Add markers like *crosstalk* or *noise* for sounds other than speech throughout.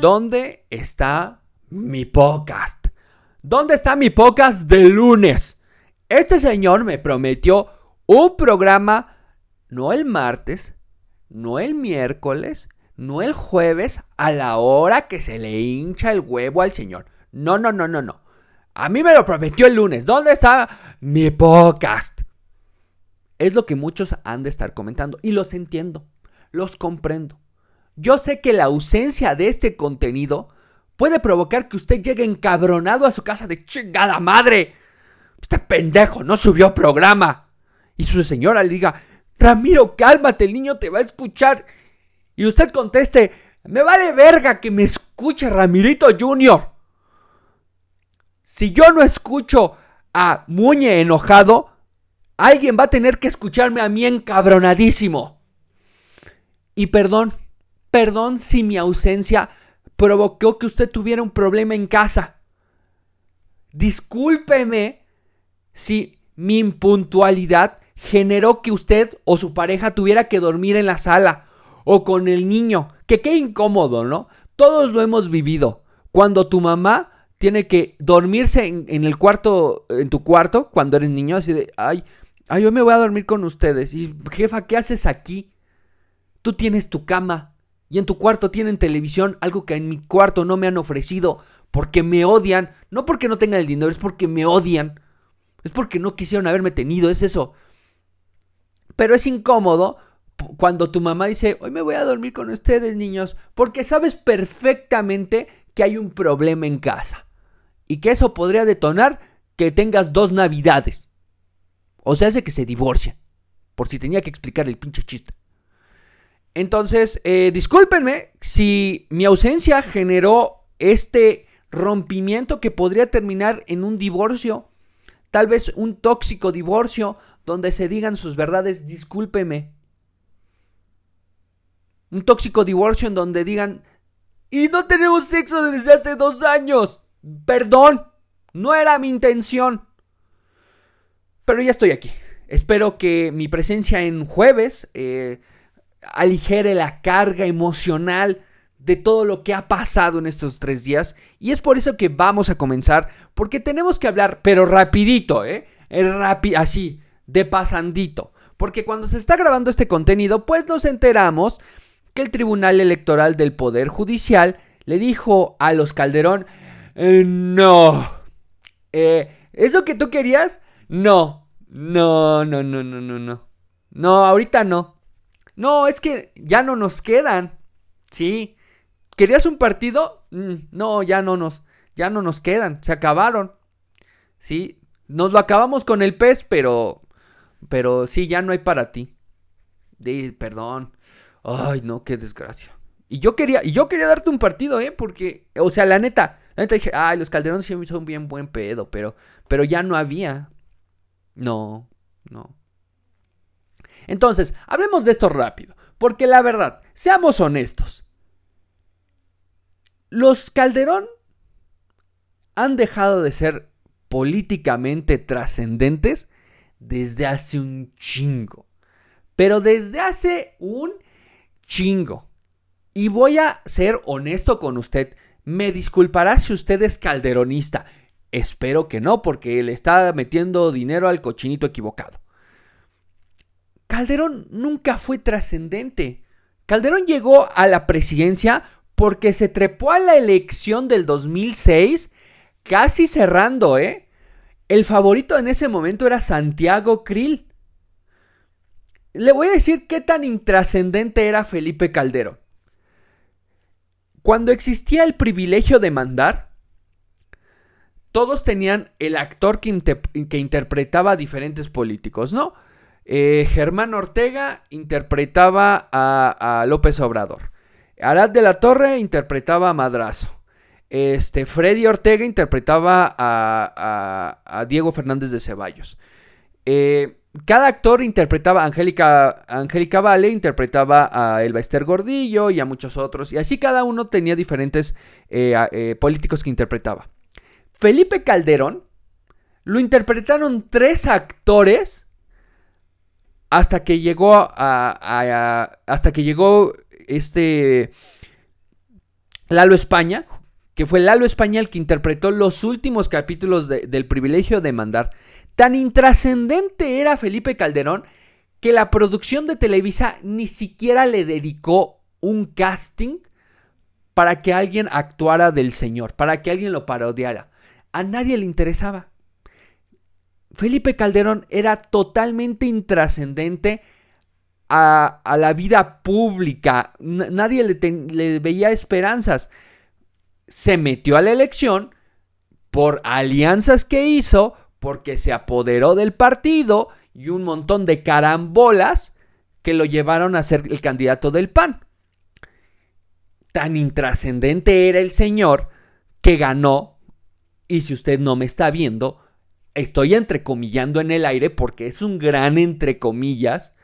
¿Dónde está mi podcast? ¿Dónde está mi podcast de lunes? Este señor me prometió un programa no el martes, no el miércoles, no el jueves a la hora que se le hincha el huevo al señor. No, no, no, no, no. A mí me lo prometió el lunes. ¿Dónde está mi podcast? Es lo que muchos han de estar comentando. Y los entiendo. Los comprendo. Yo sé que la ausencia de este contenido puede provocar que usted llegue encabronado a su casa de chingada madre. Este pendejo no subió programa. Y su señora le diga, Ramiro, cálmate, el niño te va a escuchar. Y usted conteste, me vale verga que me escuche Ramirito Junior. Si yo no escucho a Muñe enojado, alguien va a tener que escucharme a mí encabronadísimo. Y perdón, Perdón si mi ausencia provocó que usted tuviera un problema en casa. Discúlpeme si mi impuntualidad generó que usted o su pareja tuviera que dormir en la sala o con el niño. Que qué incómodo, ¿no? Todos lo hemos vivido. Cuando tu mamá tiene que dormirse en, el cuarto, en tu cuarto, cuando eres niño, así de, ay, ay, yo me voy a dormir con ustedes. Y jefa, ¿qué haces aquí? Tú tienes tu cama. Y en tu cuarto tienen televisión, algo que en mi cuarto no me han ofrecido, porque me odian. No porque no tengan el dinero, es porque me odian. Es porque no quisieron haberme tenido, es eso. Pero es incómodo cuando tu mamá dice, hoy me voy a dormir con ustedes, niños, porque sabes perfectamente que hay un problema en casa. Y que eso podría detonar que tengas dos navidades. O sea, hace que se divorcien. Por si tenía que explicar el pinche chiste. Entonces, eh, discúlpenme si mi ausencia generó este rompimiento que podría terminar en un divorcio, tal vez un tóxico divorcio donde se digan sus verdades, discúlpeme. Un tóxico divorcio en donde digan, y no tenemos sexo desde hace dos años. Perdón, no era mi intención. Pero ya estoy aquí. Espero que mi presencia en jueves eh, aligere la carga emocional de todo lo que ha pasado en estos tres días. Y es por eso que vamos a comenzar, porque tenemos que hablar, pero rapidito, ¿eh? Rapi así, de pasandito. Porque cuando se está grabando este contenido, pues nos enteramos que el Tribunal Electoral del Poder Judicial le dijo a los Calderón, eh, no, eh, ¿eso que tú querías? No, no, no, no, no, no, no. No, ahorita no. No, es que ya no nos quedan. Sí. ¿Querías un partido? Mm, no, ya no nos, ya no nos quedan. Se acabaron. Sí. Nos lo acabamos con el pez, pero, pero sí, ya no hay para ti. perdón. Ay, no, qué desgracia. Y yo quería, y yo quería darte un partido, ¿eh? Porque, o sea, la neta, la neta dije, ay, los calderones son bien buen pedo, pero, pero ya no había. No, no. Entonces, hablemos de esto rápido, porque la verdad, seamos honestos. Los Calderón han dejado de ser políticamente trascendentes desde hace un chingo. Pero desde hace un chingo. Y voy a ser honesto con usted. Me disculpará si usted es calderonista. Espero que no, porque le está metiendo dinero al cochinito equivocado. Calderón nunca fue trascendente. Calderón llegó a la presidencia porque se trepó a la elección del 2006 casi cerrando, ¿eh? El favorito en ese momento era Santiago Krill. Le voy a decir qué tan intrascendente era Felipe Calderón. Cuando existía el privilegio de mandar, todos tenían el actor que, que interpretaba a diferentes políticos, ¿no? Eh, Germán Ortega interpretaba a, López Obrador. Arad de la Torre interpretaba a Madrazo. Este, Freddy Ortega interpretaba a, Diego Fernández de Ceballos. Eh, cada actor interpretaba, Angélica, Angélica Vale interpretaba a Elba Ester Gordillo y a muchos otros. Y así cada uno tenía diferentes eh, políticos que interpretaba. Felipe Calderón lo interpretaron tres actores hasta que llegó a, hasta que llegó este Lalo España, que fue Lalo España el que interpretó los últimos capítulos del privilegio de mandar. Tan intrascendente era Felipe Calderón que la producción de Televisa ni siquiera le dedicó un casting para que alguien actuara del señor, para que alguien lo parodiara. A nadie le interesaba. Felipe Calderón era totalmente intrascendente a, la vida pública. nadie le, veía esperanzas. Se metió a la elección por alianzas que hizo, porque se apoderó del partido y un montón de carambolas que lo llevaron a ser el candidato del PAN. Tan intrascendente era el señor que ganó, y si usted no me está viendo, estoy entrecomillando en el aire porque es un gran entre comillas,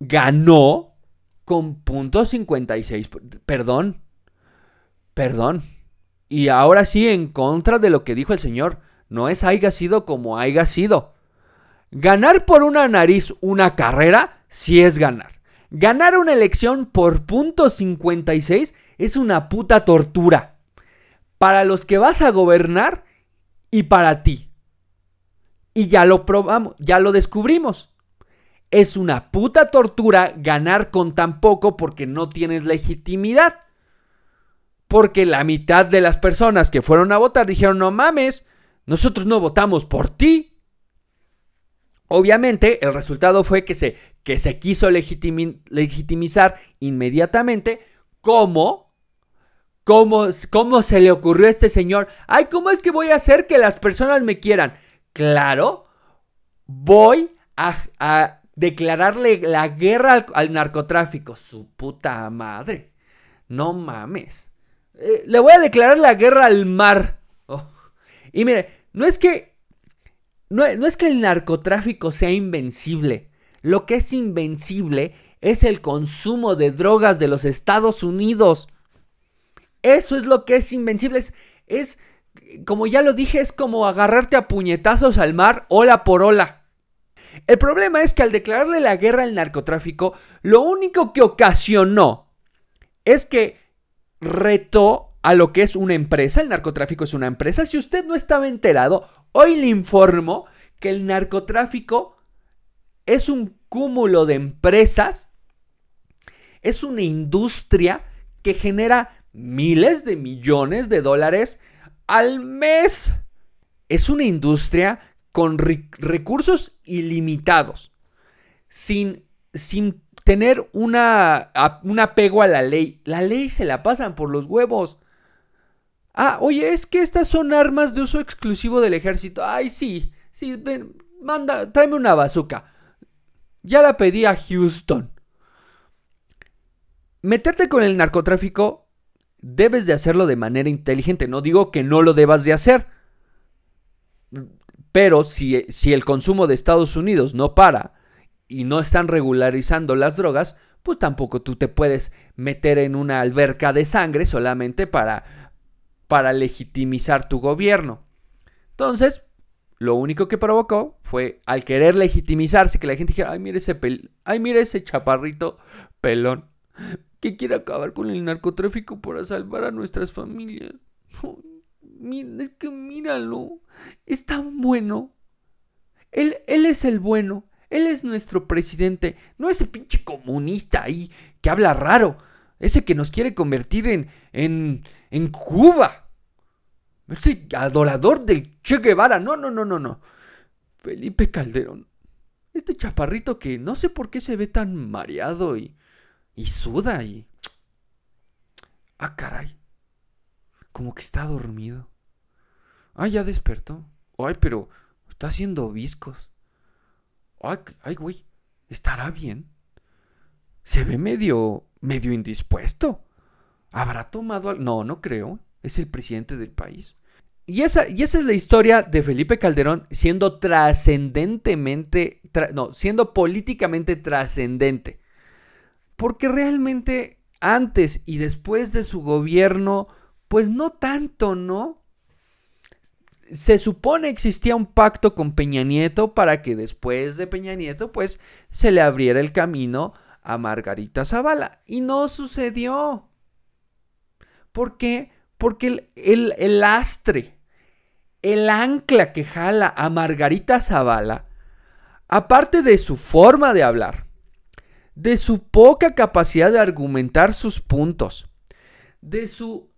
ganó con punto 56. Perdón, perdón. Y ahora sí, en contra de lo que dijo el señor, no es haya sido como haya sido. Ganar por una nariz una carrera sí es ganar. Ganar una elección por punto 56 es una puta tortura. Para los que vas a gobernar y para ti. Y ya lo probamos, ya lo descubrimos. Es una puta tortura ganar con tan poco porque no tienes legitimidad. Porque la mitad de las personas que fueron a votar dijeron, no mames, nosotros no votamos por ti. Obviamente el resultado fue que se, que se quiso legitimizar inmediatamente como ¿Cómo, ¿Cómo se le ocurrió a este señor? Ay, ¿cómo es que voy a hacer que las personas me quieran? Claro, voy a, declararle la guerra al, narcotráfico. Su puta madre. No mames. Eh, le voy a declarar la guerra al mar. Oh. Y mire, no es que. No, no es que el narcotráfico sea invencible. Lo que es invencible es el consumo de drogas de los Estados Unidos. Eso es lo que es invencible. Es, como ya lo dije, es como agarrarte a puñetazos al mar, ola por ola. El problema es que al declararle la guerra al narcotráfico, lo único que ocasionó es que retó a lo que es una empresa. El narcotráfico es una empresa. Si usted no estaba enterado, hoy le informo que el narcotráfico es un cúmulo de empresas, es una industria que genera miles de millones de dólares al mes. Es una industria con recursos ilimitados, sin, sin tener una, un apego a la ley. La ley se la pasan por los huevos. Ah, oye, es que estas son armas de uso exclusivo del ejército. Ay, sí, sí, ven, manda, tráeme una bazooka. Ya la pedí a Houston. Meterte con el narcotráfico debes de hacerlo de manera inteligente. No digo que no lo debas de hacer. Pero si, si el consumo de Estados Unidos no para y no están regularizando las drogas, pues tampoco tú te puedes meter en una alberca de sangre solamente para, para legitimizar tu gobierno. Entonces, lo único que provocó fue al querer legitimizarse que la gente dijera, ay, mire ese, pel ay, mire ese chaparrito pelón que quiere acabar con el narcotráfico para salvar a nuestras familias. es que míralo, es tan bueno. Él, él es el bueno, él es nuestro presidente, no ese pinche comunista ahí que habla raro, ese que nos quiere convertir en, en, en Cuba. Ese adorador del Che Guevara, no, no, no, no, no. Felipe Calderón. Este chaparrito que no sé por qué se ve tan mareado y y suda y... *tsk* Ah, caray. Como que está dormido. Ah, ya despertó. Ay, pero está haciendo viscos. Ay, ay, güey. ¿Estará bien? Se ve medio... medio indispuesto. ¿Habrá tomado al... No, no creo. Es el presidente del país. Y esa, y esa es la historia de Felipe Calderón siendo trascendentemente... no, siendo políticamente trascendente. Porque realmente antes y después de su gobierno, pues no tanto, ¿no? Se supone existía un pacto con Peña Nieto para que después de Peña Nieto, pues se le abriera el camino a Margarita Zavala. Y no sucedió. ¿Por qué? Porque el, el, el lastre, el ancla que jala a Margarita Zavala, aparte de su forma de hablar, de su poca capacidad de argumentar sus puntos, de su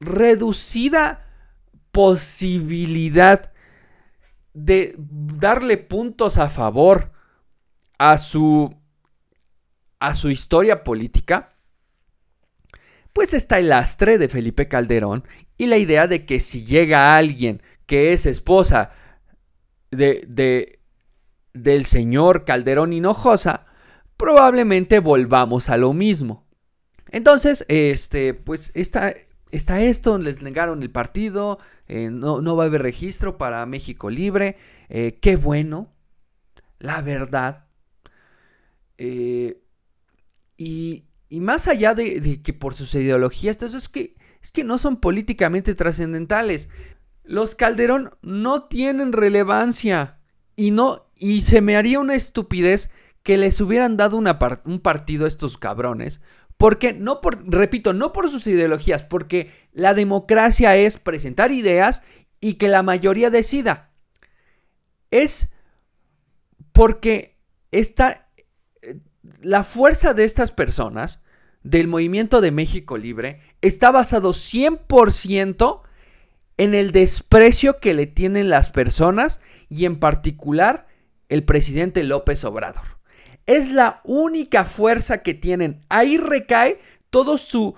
reducida posibilidad de darle puntos a favor a su a su historia política, pues está el lastre de Felipe Calderón y la idea de que si llega alguien que es esposa de, de del señor Calderón Hinojosa, probablemente volvamos a lo mismo. Entonces, este, pues está, está esto, les negaron el partido, eh, no, no, va a haber registro para México Libre, eh, qué bueno, la verdad. Eh, y, más allá de, que por sus ideologías, es que, es que no son políticamente trascendentales. Los Calderón no tienen relevancia y no y se me haría una estupidez que les hubieran dado un partido a estos cabrones. Porque no por, repito, no por sus ideologías, porque la democracia es presentar ideas y que la mayoría decida. Es porque esta, la fuerza de estas personas, del movimiento de México Libre, está basado 100% en el desprecio que le tienen las personas y en particular el presidente López Obrador. Es la única fuerza que tienen. Ahí recae todo su,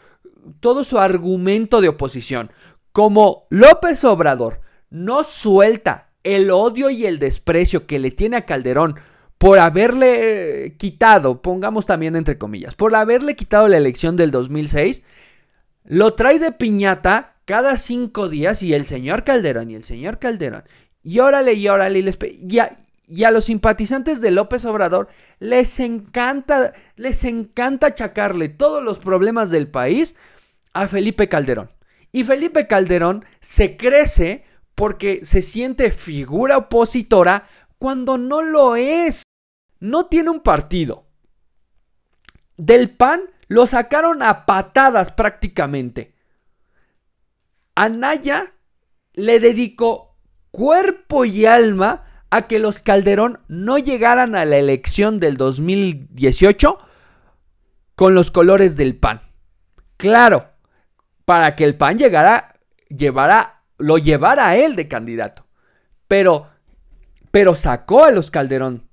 todo su argumento de oposición. Como López Obrador no suelta el odio y el desprecio que le tiene a Calderón por haberle eh, quitado, pongamos también entre comillas, por haberle quitado la elección del 2006, lo trae de piñata cada cinco días y el señor Calderón y el señor Calderón. Y órale, y órale, y, les y, y a los simpatizantes de López Obrador les encanta, les encanta achacarle todos los problemas del país a Felipe Calderón. Y Felipe Calderón se crece porque se siente figura opositora cuando no lo es no tiene un partido. Del PAN lo sacaron a patadas prácticamente. Anaya le dedicó cuerpo y alma a que los Calderón no llegaran a la elección del 2018 con los colores del PAN. Claro, para que el PAN llegara, llevara, lo llevara a él de candidato. Pero, pero sacó a los Calderón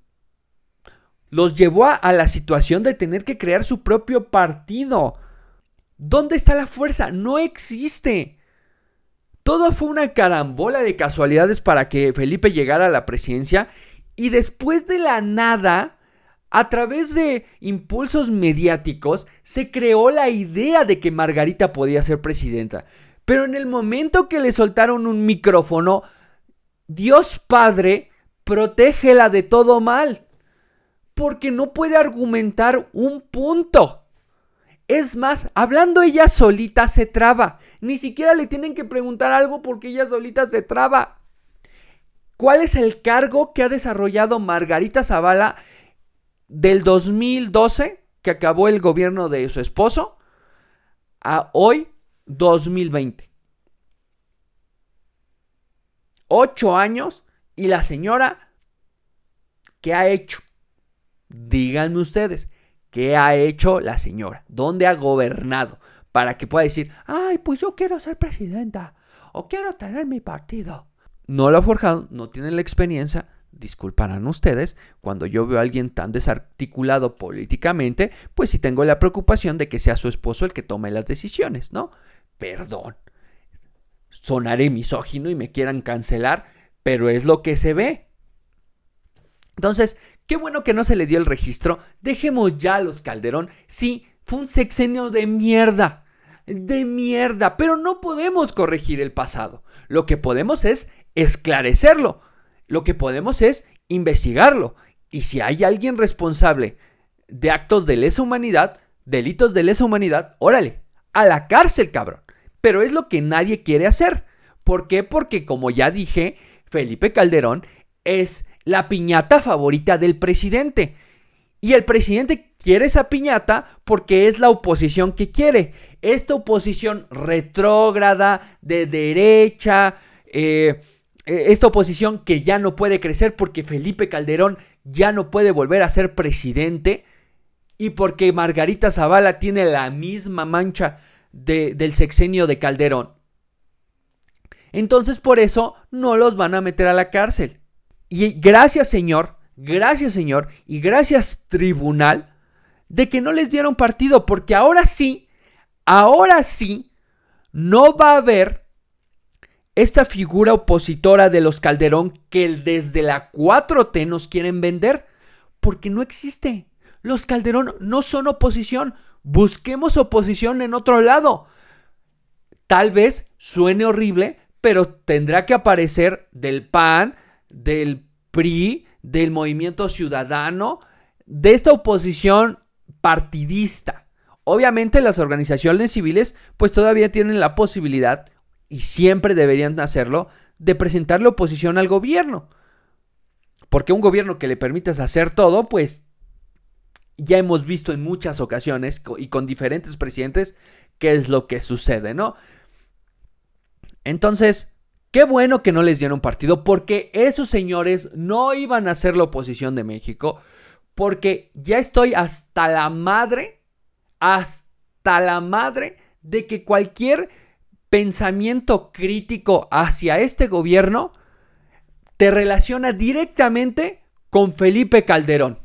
los llevó a, la situación de tener que crear su propio partido. ¿Dónde está la fuerza? No existe. Todo fue una carambola de casualidades para que Felipe llegara a la presidencia y después de la nada, a través de impulsos mediáticos, se creó la idea de que Margarita podía ser presidenta. Pero en el momento que le soltaron un micrófono, Dios Padre, protégela de todo mal porque no puede argumentar un punto. Es más, hablando ella solita se traba. Ni siquiera le tienen que preguntar algo porque ella solita se traba. ¿Cuál es el cargo que ha desarrollado Margarita Zavala del 2012, que acabó el gobierno de su esposo, a hoy, 2020? Ocho años y la señora, ¿qué ha hecho? Díganme ustedes, ¿qué ha hecho la señora? ¿Dónde ha gobernado? Para que pueda decir, ay, pues yo quiero ser presidenta o quiero tener mi partido. No lo ha forjado, no tienen la experiencia. Disculparán ustedes, cuando yo veo a alguien tan desarticulado políticamente, pues sí tengo la preocupación de que sea su esposo el que tome las decisiones, ¿no? Perdón. Sonaré misógino y me quieran cancelar, pero es lo que se ve. Entonces, Qué bueno que no se le dio el registro. Dejemos ya a los Calderón. Sí, fue un sexenio de mierda. De mierda. Pero no podemos corregir el pasado. Lo que podemos es esclarecerlo. Lo que podemos es investigarlo. Y si hay alguien responsable de actos de lesa humanidad, delitos de lesa humanidad, órale, a la cárcel, cabrón. Pero es lo que nadie quiere hacer. ¿Por qué? Porque como ya dije, Felipe Calderón es la piñata favorita del presidente. Y el presidente quiere esa piñata porque es la oposición que quiere. Esta oposición retrógrada, de derecha, eh, eh, esta oposición que ya no puede crecer porque Felipe Calderón ya no puede volver a ser presidente y porque Margarita Zavala tiene la misma mancha del sexenio de Calderón. Entonces por eso no los van a meter a la cárcel. Y gracias Señor, gracias Señor y gracias Tribunal de que no les dieron partido, porque ahora sí, ahora sí, no va a haber esta figura opositora de los Calderón que desde la 4T nos quieren vender, porque no existe. Los Calderón no son oposición. Busquemos oposición en otro lado. Tal vez suene horrible, pero tendrá que aparecer del PAN, del PRI, del Movimiento Ciudadano, de esta oposición partidista. Obviamente las organizaciones civiles pues todavía tienen la posibilidad, y siempre deberían hacerlo, de presentarle oposición al gobierno. Porque un gobierno que le permitas hacer todo, pues ya hemos visto en muchas ocasiones y con diferentes presidentes qué es lo que sucede, ¿no? Entonces, qué bueno que no les dieron partido porque esos señores no iban a ser la oposición de México porque ya estoy hasta la madre, hasta la madre de que cualquier pensamiento crítico hacia este gobierno te relaciona directamente con Felipe Calderón.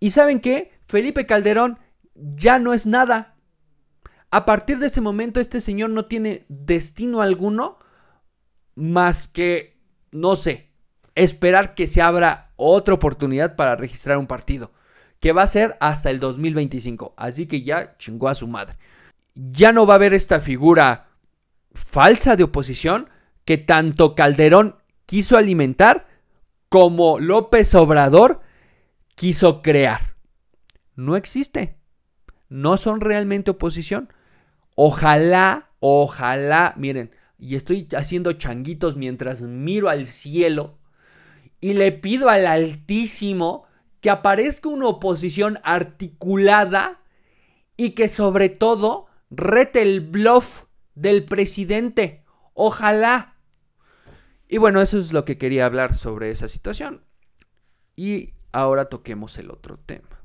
¿Y saben qué? Felipe Calderón ya no es nada. A partir de ese momento este señor no tiene destino alguno más que, no sé, esperar que se abra otra oportunidad para registrar un partido, que va a ser hasta el 2025. Así que ya chingó a su madre. Ya no va a haber esta figura falsa de oposición que tanto Calderón quiso alimentar como López Obrador quiso crear. No existe. No son realmente oposición. Ojalá, ojalá, miren, y estoy haciendo changuitos mientras miro al cielo y le pido al Altísimo que aparezca una oposición articulada y que sobre todo rete el bluff del presidente. Ojalá. Y bueno, eso es lo que quería hablar sobre esa situación. Y ahora toquemos el otro tema.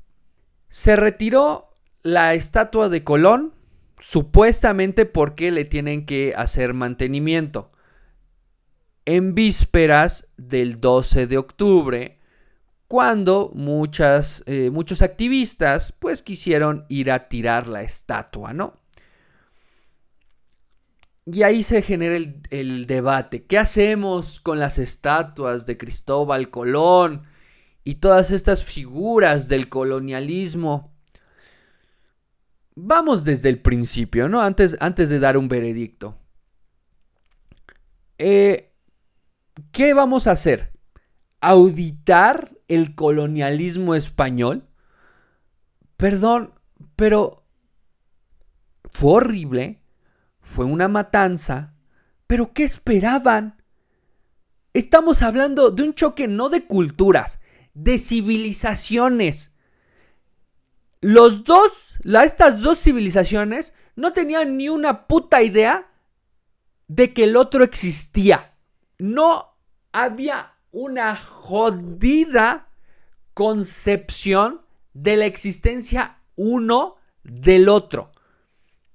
Se retiró la estatua de Colón supuestamente porque le tienen que hacer mantenimiento. En vísperas del 12 de octubre, cuando muchas, eh, muchos activistas pues quisieron ir a tirar la estatua, ¿no? Y ahí se genera el, debate. ¿Qué hacemos con las estatuas de Cristóbal Colón y todas estas figuras del colonialismo? Vamos desde el principio, ¿no? Antes, antes de dar un veredicto. Eh, ¿Qué vamos a hacer? ¿Auditar el colonialismo español? Perdón, pero fue horrible, fue una matanza, pero ¿qué esperaban? Estamos hablando de un choque no de culturas, de civilizaciones. Los dos, estas dos civilizaciones no tenían ni una puta idea de que el otro existía. No había una jodida concepción de la existencia uno del otro.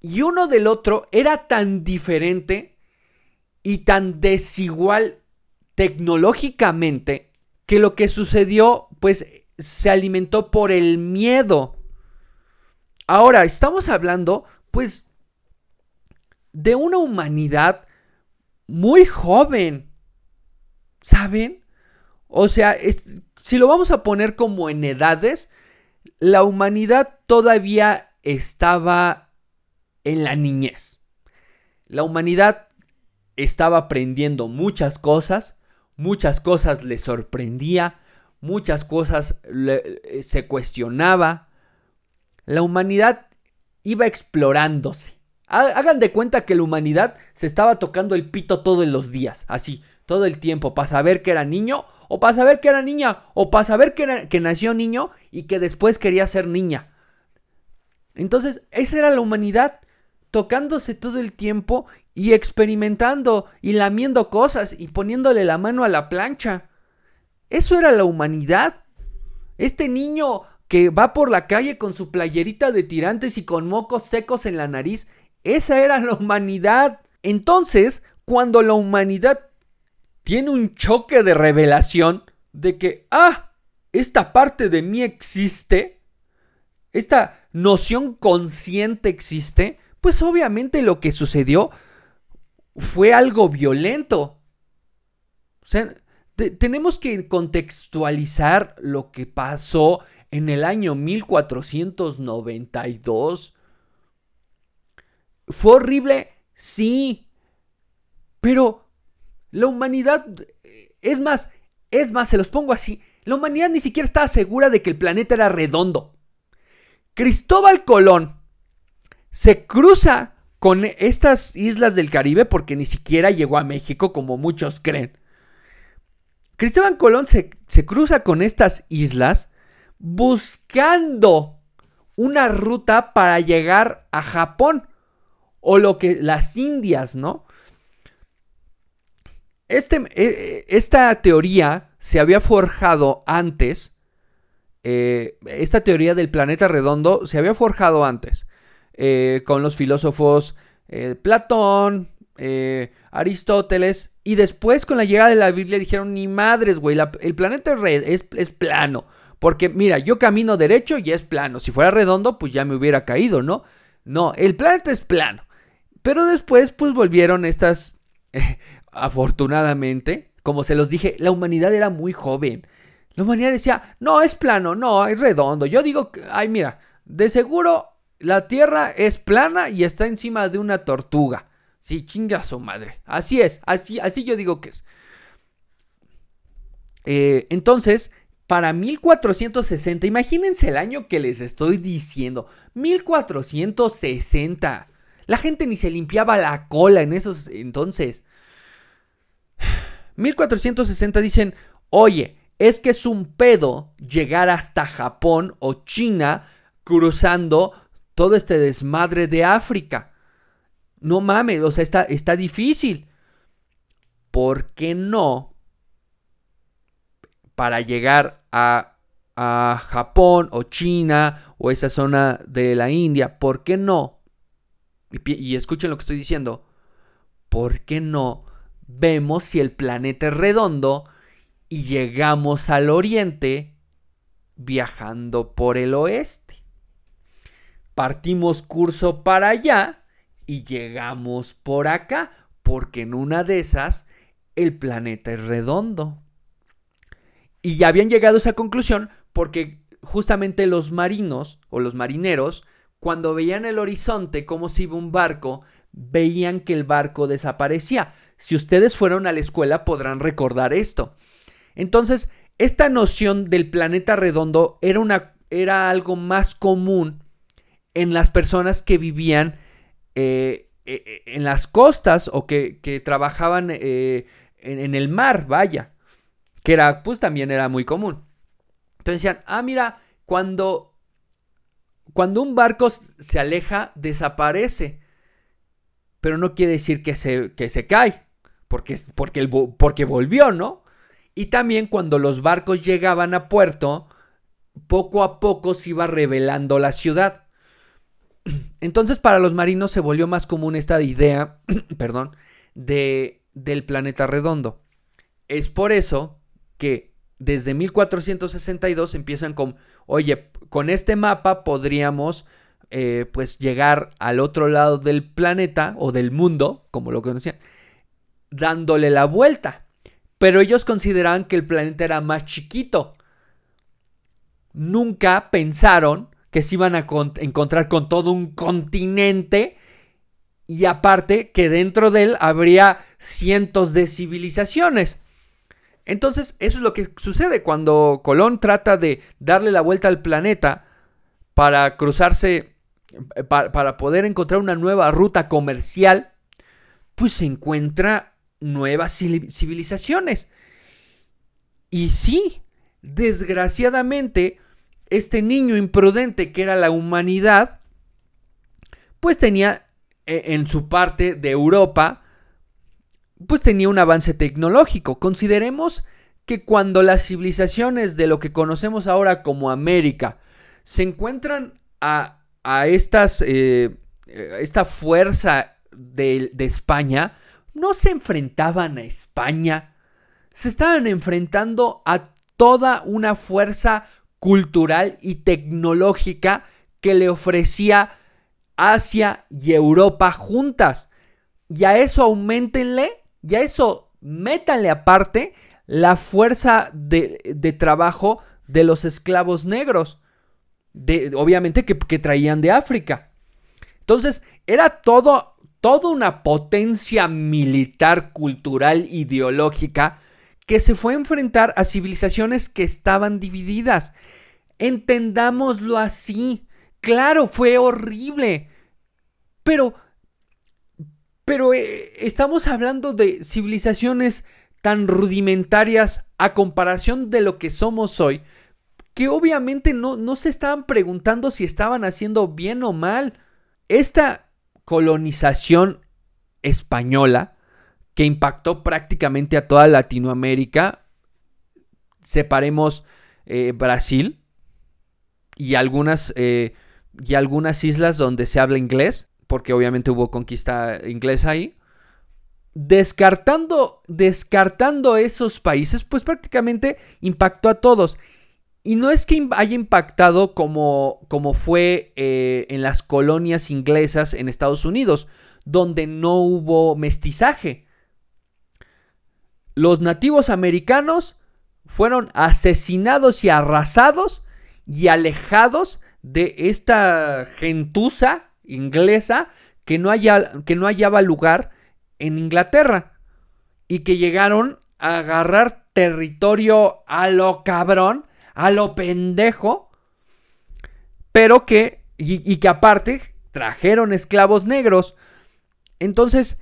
Y uno del otro era tan diferente y tan desigual tecnológicamente que lo que sucedió pues se alimentó por el miedo Ahora, estamos hablando, pues, de una humanidad muy joven. ¿Saben? O sea, si lo vamos a poner como en edades, la humanidad todavía estaba en la niñez. La humanidad estaba aprendiendo muchas cosas, muchas cosas le sorprendía, muchas cosas eh, se cuestionaba, la humanidad iba explorándose. Hagan de cuenta que la humanidad se estaba tocando el pito todos los días, así, todo el tiempo, para saber que era niño, o para saber que era niña, o para saber que, que nació niño y que después quería ser niña. Entonces, esa era la humanidad, tocándose todo el tiempo y experimentando y lamiendo cosas y poniéndole la mano a la plancha. Eso era la humanidad. Este niño que va por la calle con su playerita de tirantes y con mocos secos en la nariz, esa era la humanidad. Entonces, cuando la humanidad tiene un choque de revelación de que, ah, esta parte de mí existe, esta noción consciente existe, pues obviamente lo que sucedió fue algo violento. O sea, tenemos que contextualizar lo que pasó en el año 1492. ¿Fue horrible? Sí. Pero la humanidad, es más, es más, se los pongo así, la humanidad ni siquiera estaba segura de que el planeta era redondo. Cristóbal Colón se cruza con estas islas del Caribe porque ni siquiera llegó a México como muchos creen. Cristóbal Colón se, se cruza con estas islas buscando una ruta para llegar a Japón o lo que las Indias, ¿no? Este, e, e, esta teoría se había forjado antes. Eh, esta teoría del planeta redondo se había forjado antes. Eh, con los filósofos eh, Platón, Aristóteles. Y después con la llegada de la Biblia dijeron, ni madres, güey, el planeta es, es plano. Porque mira, yo camino derecho y es plano. Si fuera redondo, pues ya me hubiera caído, ¿no? No, el planeta es plano. Pero después, pues volvieron estas *laughs* afortunadamente, como se los dije, la humanidad era muy joven. La humanidad decía, no, es plano, no, es redondo. Yo digo, ay, mira, de seguro la Tierra es plana y está encima de una tortuga. Sí, chinga su madre. Así es, así, así yo digo que es. Eh, entonces, para 1460, imagínense el año que les estoy diciendo, 1460. La gente ni se limpiaba la cola en esos entonces. 1460 dicen, oye, es que es un pedo llegar hasta Japón o China cruzando todo este desmadre de África. No mames, o sea, está, está difícil. ¿Por qué no? Para llegar a, a Japón o China o esa zona de la India, ¿por qué no? Y, y escuchen lo que estoy diciendo. ¿Por qué no vemos si el planeta es redondo y llegamos al oriente viajando por el oeste. Partimos curso para allá y llegamos por acá, porque en una de esas el planeta es redondo. Y ya habían llegado a esa conclusión porque justamente los marinos o los marineros, cuando veían el horizonte como si iba un barco, veían que el barco desaparecía. Si ustedes fueron a la escuela podrán recordar esto. Entonces, esta noción del planeta redondo era, una, era algo más común en las personas que vivían eh, e, e, en las costas o que, trabajaban eh, en, el mar, vaya, que era, pues también era muy común. Entonces decían, ah, mira, cuando, cuando un barco se aleja, desaparece, pero no quiere decir que se, que se cae porque, porque, el, porque volvió, ¿no? Y también cuando los barcos llegaban a puerto, poco a poco se iba revelando la ciudad. *clears throat* Entonces para los marinos se volvió más común esta idea, *clears throat* perdón, de, del planeta redondo. Es por eso que desde 1462 empiezan con, oye, con este mapa podríamos eh, pues llegar al otro lado del planeta o del mundo, como lo conocían, dándole la vuelta. Pero ellos consideraban que el planeta era más chiquito. Nunca pensaron que se iban a encontrar con todo un continente y aparte que dentro de él habría cientos de civilizaciones. Entonces, eso es lo que sucede cuando Colón trata de darle la vuelta al planeta para cruzarse, eh, para poder encontrar una nueva ruta comercial, pues se encuentra nuevas civilizaciones. Y sí, desgraciadamente, este niño imprudente que era la humanidad, pues tenía e, en su parte de Europa, pues tenía un avance tecnológico. Consideremos que cuando las civilizaciones de lo que conocemos ahora como América se encuentran a, a estas, eh, esta fuerza de, de España, no se enfrentaban a España, se estaban enfrentando a toda una fuerza cultural y tecnológica que le ofrecía Asia y Europa juntas. Y a eso aumentenle, y a eso métanle aparte la fuerza de, trabajo de los esclavos negros. De, obviamente que, que, traían de África. Entonces, era todo, toda una potencia militar, cultural, ideológica que se fue a enfrentar a civilizaciones que estaban divididas. Entendámoslo así. Claro, fue horrible. Pero, pero eh, estamos hablando de civilizaciones tan rudimentarias a comparación de lo que somos hoy, que obviamente no, no se estaban preguntando si estaban haciendo bien o mal. Esta colonización española que impactó prácticamente a toda Latinoamérica. Separemos eh, Brasil y algunas, eh, y algunas islas donde se habla inglés, porque obviamente hubo conquista inglesa ahí. Descartando, descartando esos países, pues prácticamente impactó a todos. Y no es que haya impactado como, como fue eh, en las colonias inglesas en Estados Unidos, donde no hubo mestizaje. Los nativos americanos fueron asesinados y arrasados y alejados de esta gentuza inglesa que no, que no hallaba lugar en Inglaterra y que llegaron a agarrar territorio a lo cabrón, a lo pendejo, pero que, y que aparte trajeron esclavos negros. Entonces,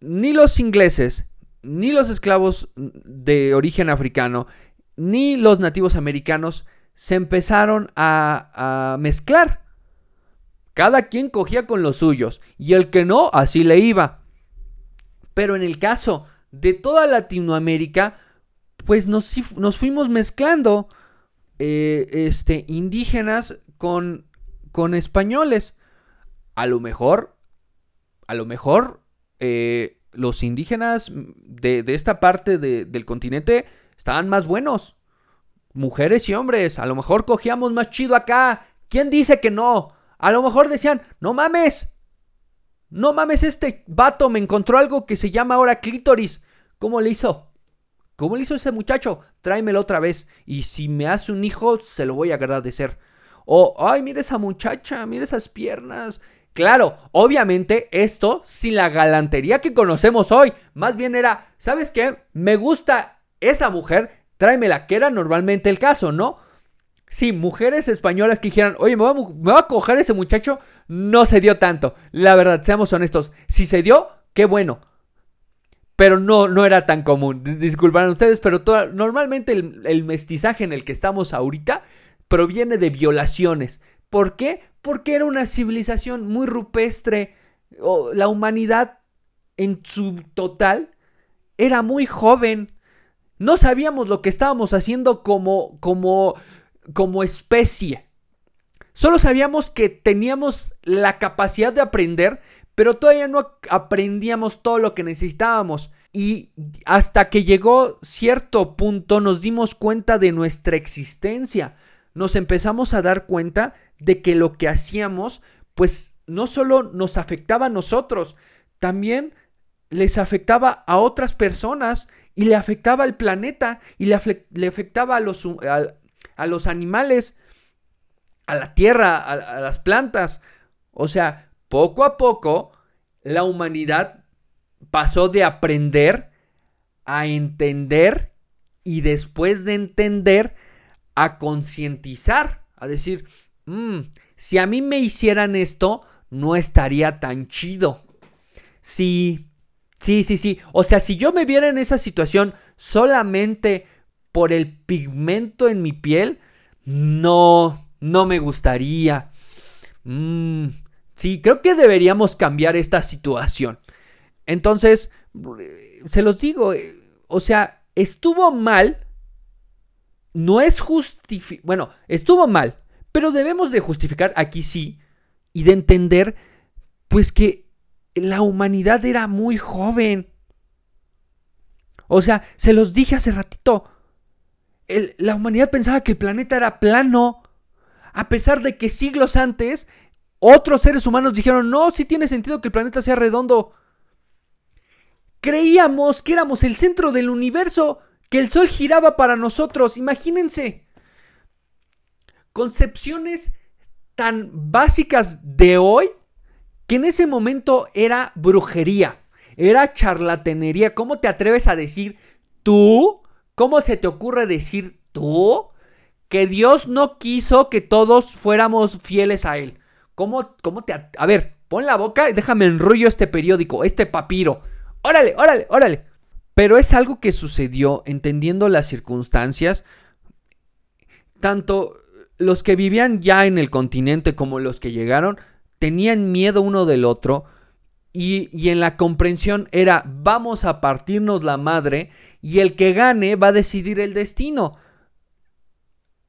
ni los ingleses ni los esclavos de origen africano, ni los nativos americanos se empezaron a, mezclar. Cada quien cogía con los suyos y el que no, así le iba. Pero en el caso de toda Latinoamérica, pues nos, fuimos mezclando eh, este, indígenas con, con españoles. A lo mejor, a lo mejor, eh, los indígenas de, esta parte del continente estaban más buenos. Mujeres y hombres, a lo mejor cogíamos más chido acá. ¿Quién dice que no? A lo mejor decían, no mames. No mames, este vato me encontró algo que se llama ahora clítoris. ¿Cómo le hizo? ¿Cómo le hizo ese muchacho? Tráemelo otra vez. Y si me hace un hijo, se lo voy a agradecer. O, ay, mira esa muchacha, mira esas piernas. Claro, obviamente esto sin la galantería que conocemos hoy. Más bien era, ¿sabes qué? Me gusta esa mujer, tráemela, que era normalmente el caso, ¿no? Sí, mujeres españolas que dijeran, oye, ¿me va, a coger ese muchacho, no se dio tanto. La verdad, seamos honestos. Si se dio, qué bueno. Pero no, no era tan común. Disculparán ustedes, pero normalmente el mestizaje en el que estamos ahorita proviene de violaciones. ¿Por qué? Porque era una civilización muy rupestre. la humanidad en su total era muy joven. No sabíamos lo que estábamos haciendo como, como, como especie. Solo sabíamos que teníamos la capacidad de aprender, pero todavía no aprendíamos todo lo que necesitábamos. Y hasta que llegó cierto punto nos dimos cuenta de nuestra existencia. Nos empezamos a dar cuenta de que lo que hacíamos, pues no solo nos afectaba a nosotros, también les afectaba a otras personas y le afectaba al planeta y le, afectaba a los, a, los, animales, a la tierra, a, las plantas. O sea, poco a poco la humanidad pasó de aprender a entender y después de entender a concientizar, a decir, Mm, si a mí me hicieran esto, no estaría tan chido. Sí, sí, sí, sí. O sea, si yo me viera en esa situación solamente por el pigmento en mi piel, no, no me gustaría. Mm, Sí, creo que deberíamos cambiar esta situación. Entonces, se los digo, eh, o sea, estuvo mal. No es justificar. Bueno, estuvo mal. Pero debemos de justificar aquí sí. Y de entender, pues que la humanidad era muy joven. O sea, se los dije hace ratito. la humanidad pensaba que el planeta era plano. A pesar de que siglos antes, otros seres humanos dijeron, no, sí tiene sentido que el planeta sea redondo. Creíamos que éramos el centro del universo, que el Sol giraba para nosotros, imagínense. Concepciones tan básicas de hoy que en ese momento era brujería. Era charlatanería. ¿Cómo te atreves a decir tú? ¿Cómo se te ocurre decir tú? Que Dios no quiso que todos fuéramos fieles a Él. ¿Cómo, cómo te... A ver, pon la boca y déjame enrollo este periódico, este papiro. Órale, órale, órale. Pero es algo que sucedió entendiendo las circunstancias. Tanto los que vivían ya en el continente como los que llegaron tenían miedo uno del otro y, en la comprensión era vamos a partirnos la madre y el que gane va a decidir el destino.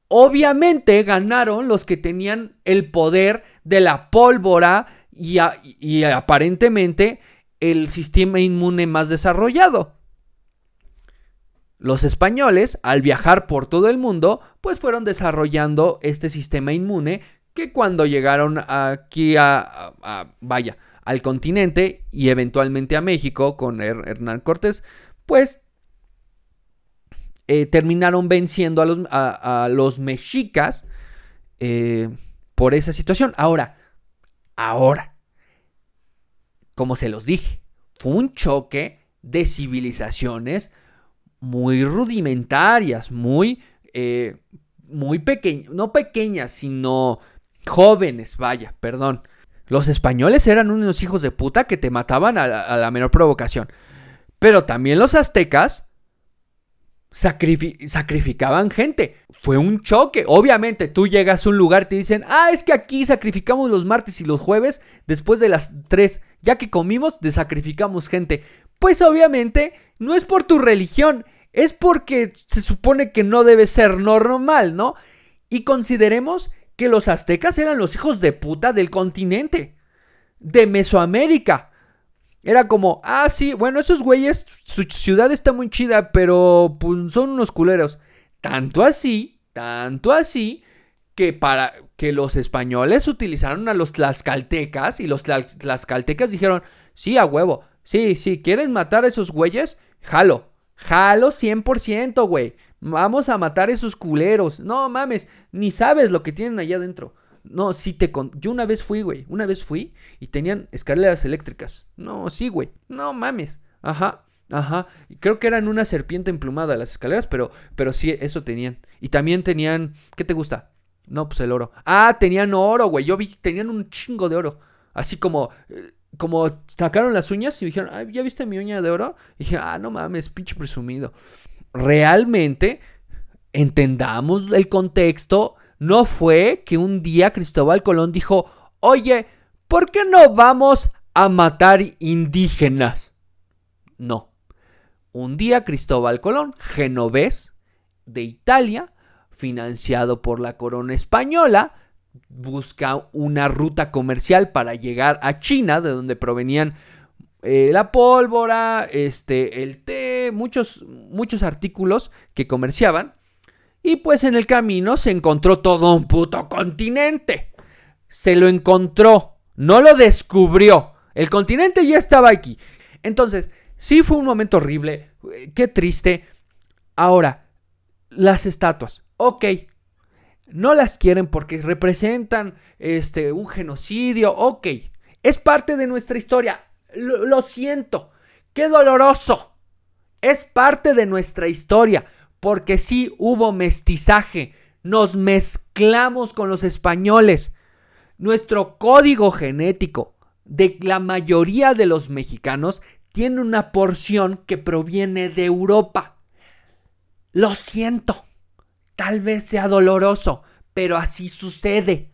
Obviamente ganaron los que tenían el poder de la pólvora y, aparentemente el sistema inmune más desarrollado. Los españoles, al viajar por todo el mundo, pues fueron desarrollando este sistema inmune que cuando llegaron aquí a, vaya, al continente y eventualmente a México con Hernán Cortés, pues eh, terminaron venciendo a los, a, los mexicas eh, por esa situación. Ahora, ahora, como se los dije, fue un choque de civilizaciones muy rudimentarias, muy, eh, muy pequeñas, no pequeñas, sino jóvenes, vaya, perdón. Los españoles eran unos hijos de puta que te mataban a la, menor provocación. Pero también los aztecas sacrificaban gente. Fue un choque. Obviamente, tú llegas a un lugar te dicen, ah, es que aquí sacrificamos los martes y los jueves después de las 3. Ya que comimos, desacrificamos gente. Pues obviamente, no es por tu religión, es porque se supone que no debe ser normal, ¿no? Y consideremos que los aztecas eran los hijos de puta del continente, de Mesoamérica. Era como, ah, sí, bueno, esos güeyes, su ciudad está muy chida, pero pues, son unos culeros. Tanto así, tanto así, que para que los españoles utilizaron a los tlaxcaltecas y los tlaxcaltecas dijeron, sí, a huevo, sí, sí, ¿quieres matar a esos güeyes? Jalo, jalo 100%, güey. Vamos a matar a esos culeros. No mames, ni sabes lo que tienen allá adentro. No, sí te con... Yo una vez fui, güey. Una vez fui y tenían escaleras eléctricas. No, sí, güey. No mames. Ajá. Ajá. Creo que eran una serpiente emplumada las escaleras, pero, pero sí, eso tenían. Y también tenían. ¿Qué te gusta? No, pues el oro. Ah, tenían oro, güey. Yo vi, tenían un chingo de oro. Así como. Eh, como sacaron las uñas y dijeron, ¿ya viste mi uña de oro? Y dije, ah, no mames, pinche presumido realmente entendamos el contexto. No fue que un día Cristóbal Colón dijo, oye, ¿por qué no vamos a matar indígenas? No. Un día Cristóbal Colón, genovés de Italia, financiado por la corona española, busca una ruta comercial para llegar a China, de donde provenían eh, la pólvora, este, el té, muchos, muchos artículos que comerciaban. Y pues en el camino se encontró todo un puto continente. Se lo encontró, no lo descubrió. El continente ya estaba aquí. Entonces, sí fue un momento horrible, eh, qué triste. Ahora, las estatuas, ok. No las quieren porque representan este, un genocidio, ok. Es parte de nuestra historia, lo, siento. Qué doloroso. Es parte de nuestra historia. Porque sí hubo mestizaje. Nos mezclamos con los españoles. Nuestro código genético de la mayoría de los mexicanos tiene una porción que proviene de Europa. Lo siento. Tal vez sea doloroso, pero así sucede.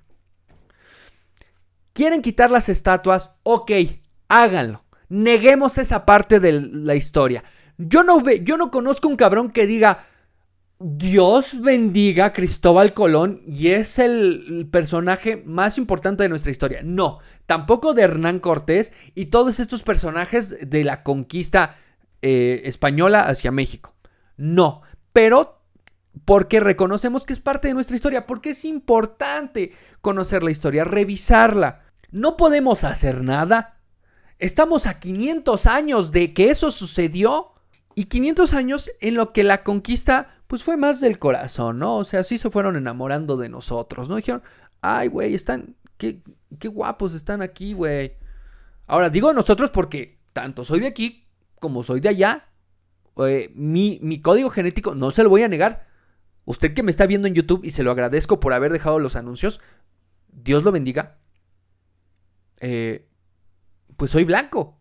¿Quieren quitar las estatuas? Ok, háganlo. Neguemos esa parte de la historia. Yo no, ve, yo no conozco un cabrón que diga, Dios bendiga a Cristóbal Colón y es el personaje más importante de nuestra historia. No, tampoco de Hernán Cortés y todos estos personajes de la conquista eh, española hacia México. No, pero porque reconocemos que es parte de nuestra historia, porque es importante conocer la historia, revisarla. No podemos hacer nada. Estamos a 500 años de que eso sucedió y 500 años en lo que la conquista pues fue más del corazón, ¿no? O sea, sí se fueron enamorando de nosotros, ¿no? Dijeron, ay, güey, están, qué, qué guapos están aquí, güey. Ahora, digo nosotros porque tanto soy de aquí como soy de allá. Eh, mi, mi código genético, no se lo voy a negar. Usted que me está viendo en YouTube y se lo agradezco por haber dejado los anuncios, Dios lo bendiga. Eh, pues soy blanco.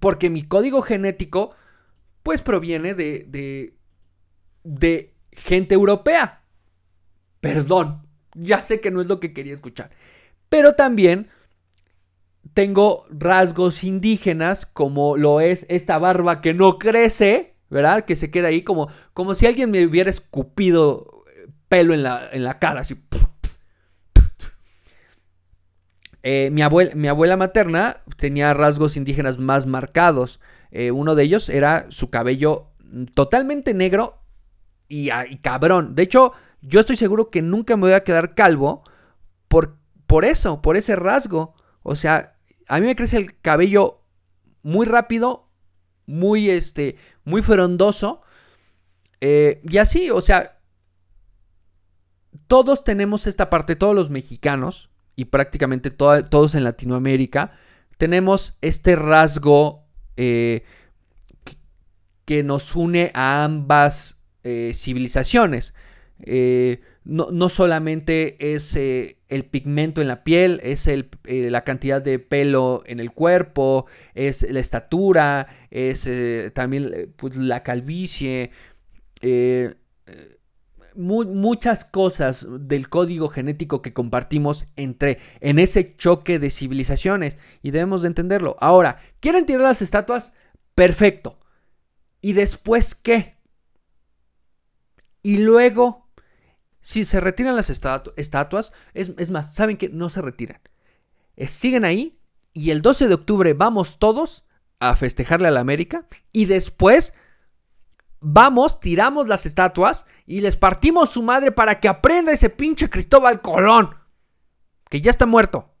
Porque mi código genético, pues proviene de, de, de gente europea. Perdón, ya sé que no es lo que quería escuchar. Pero también tengo rasgos indígenas, como lo es esta barba que no crece, ¿verdad? Que se queda ahí como, como si alguien me hubiera escupido eh, pelo en la, en la cara, así. Eh, mi, abuela, mi, abuela, materna tenía rasgos indígenas más marcados. Eh, uno de ellos era su cabello totalmente negro y, ah, y, cabrón. De hecho, yo estoy seguro que nunca me voy a quedar calvo por, por eso, por ese rasgo. O sea, a mí me crece el cabello muy rápido, muy, este, muy frondoso. Eh, y así, o sea, todos tenemos esta parte, todos los mexicanos y prácticamente todos en Latinoamérica, tenemos este rasgo eh, que nos une a ambas eh, civilizaciones. Eh, no, solamente es eh, el pigmento en la piel, es el, la cantidad de pelo en el cuerpo, es la estatura, es también pues, la calvicie, muchas cosas del código genético que compartimos entre en ese choque de civilizaciones y debemos de entenderlo. Ahora, ¿quieren tirar las estatuas? Perfecto. ¿Y después qué? Y luego, si se retiran las estatuas, es, más, ¿saben que No se retiran. siguen ahí y el 12 de octubre vamos todos a festejarle a la América y después vamos, tiramos las estatuas y les partimos su madre para que aprenda ese pinche Cristóbal Colón, que ya está muerto,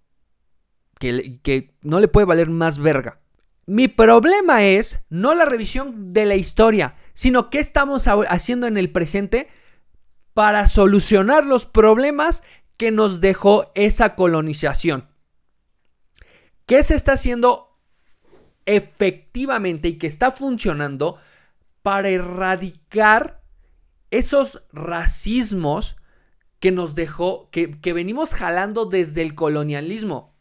que, que no le puede valer más verga. Mi problema es no la revisión de la historia, sino qué estamos haciendo en el presente para solucionar los problemas que nos dejó esa colonización. ¿Qué se está haciendo efectivamente y que está funcionando para erradicar esos racismos que nos dejó, que, que venimos jalando desde el colonialismo?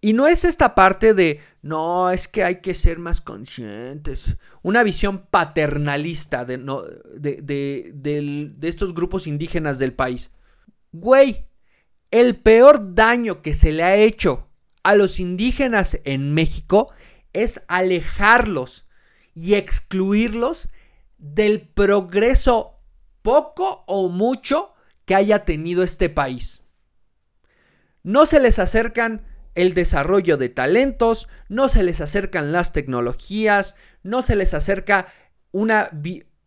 Y no es esta parte de, no, es que hay que ser más conscientes. Una visión paternalista de, no, de, de, de, estos grupos indígenas del país. Güey, el peor daño que se le ha hecho a los indígenas en México es alejarlos y excluirlos del progreso poco o mucho que haya tenido este país. No se les acercan el desarrollo de talentos, no se les acercan las tecnologías, no se les acerca una,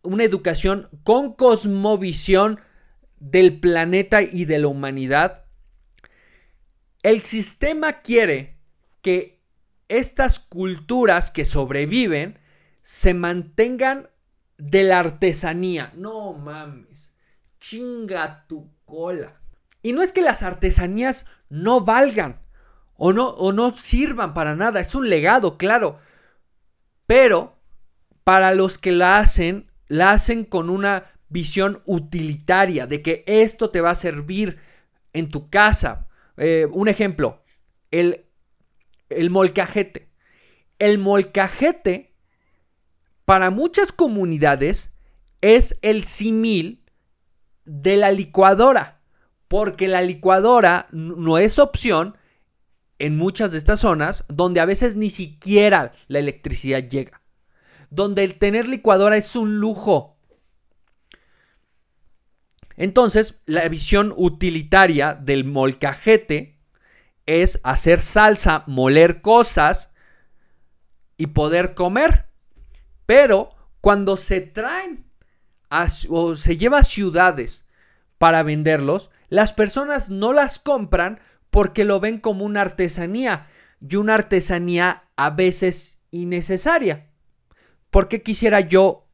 una educación con cosmovisión del planeta y de la humanidad. El sistema quiere que estas culturas que sobreviven se mantengan de la artesanía. No mames, chinga tu cola. Y no es que las artesanías no valgan o no, o no sirvan para nada. Es un legado, claro. Pero para los que la hacen, la hacen con una visión utilitaria de que esto te va a servir en tu casa. Eh, un ejemplo, el, el molcajete. El molcajete, para muchas comunidades, es el simil de la licuadora. Porque la licuadora no es opción en muchas de estas zonas donde a veces ni siquiera la electricidad llega. Donde el tener licuadora es un lujo. Entonces, la visión utilitaria del molcajete es hacer salsa, moler cosas y poder comer. Pero cuando se traen o se lleva a ciudades para venderlos, las personas no las compran porque lo ven como una artesanía y una artesanía a veces innecesaria. ¿Por qué quisiera yo?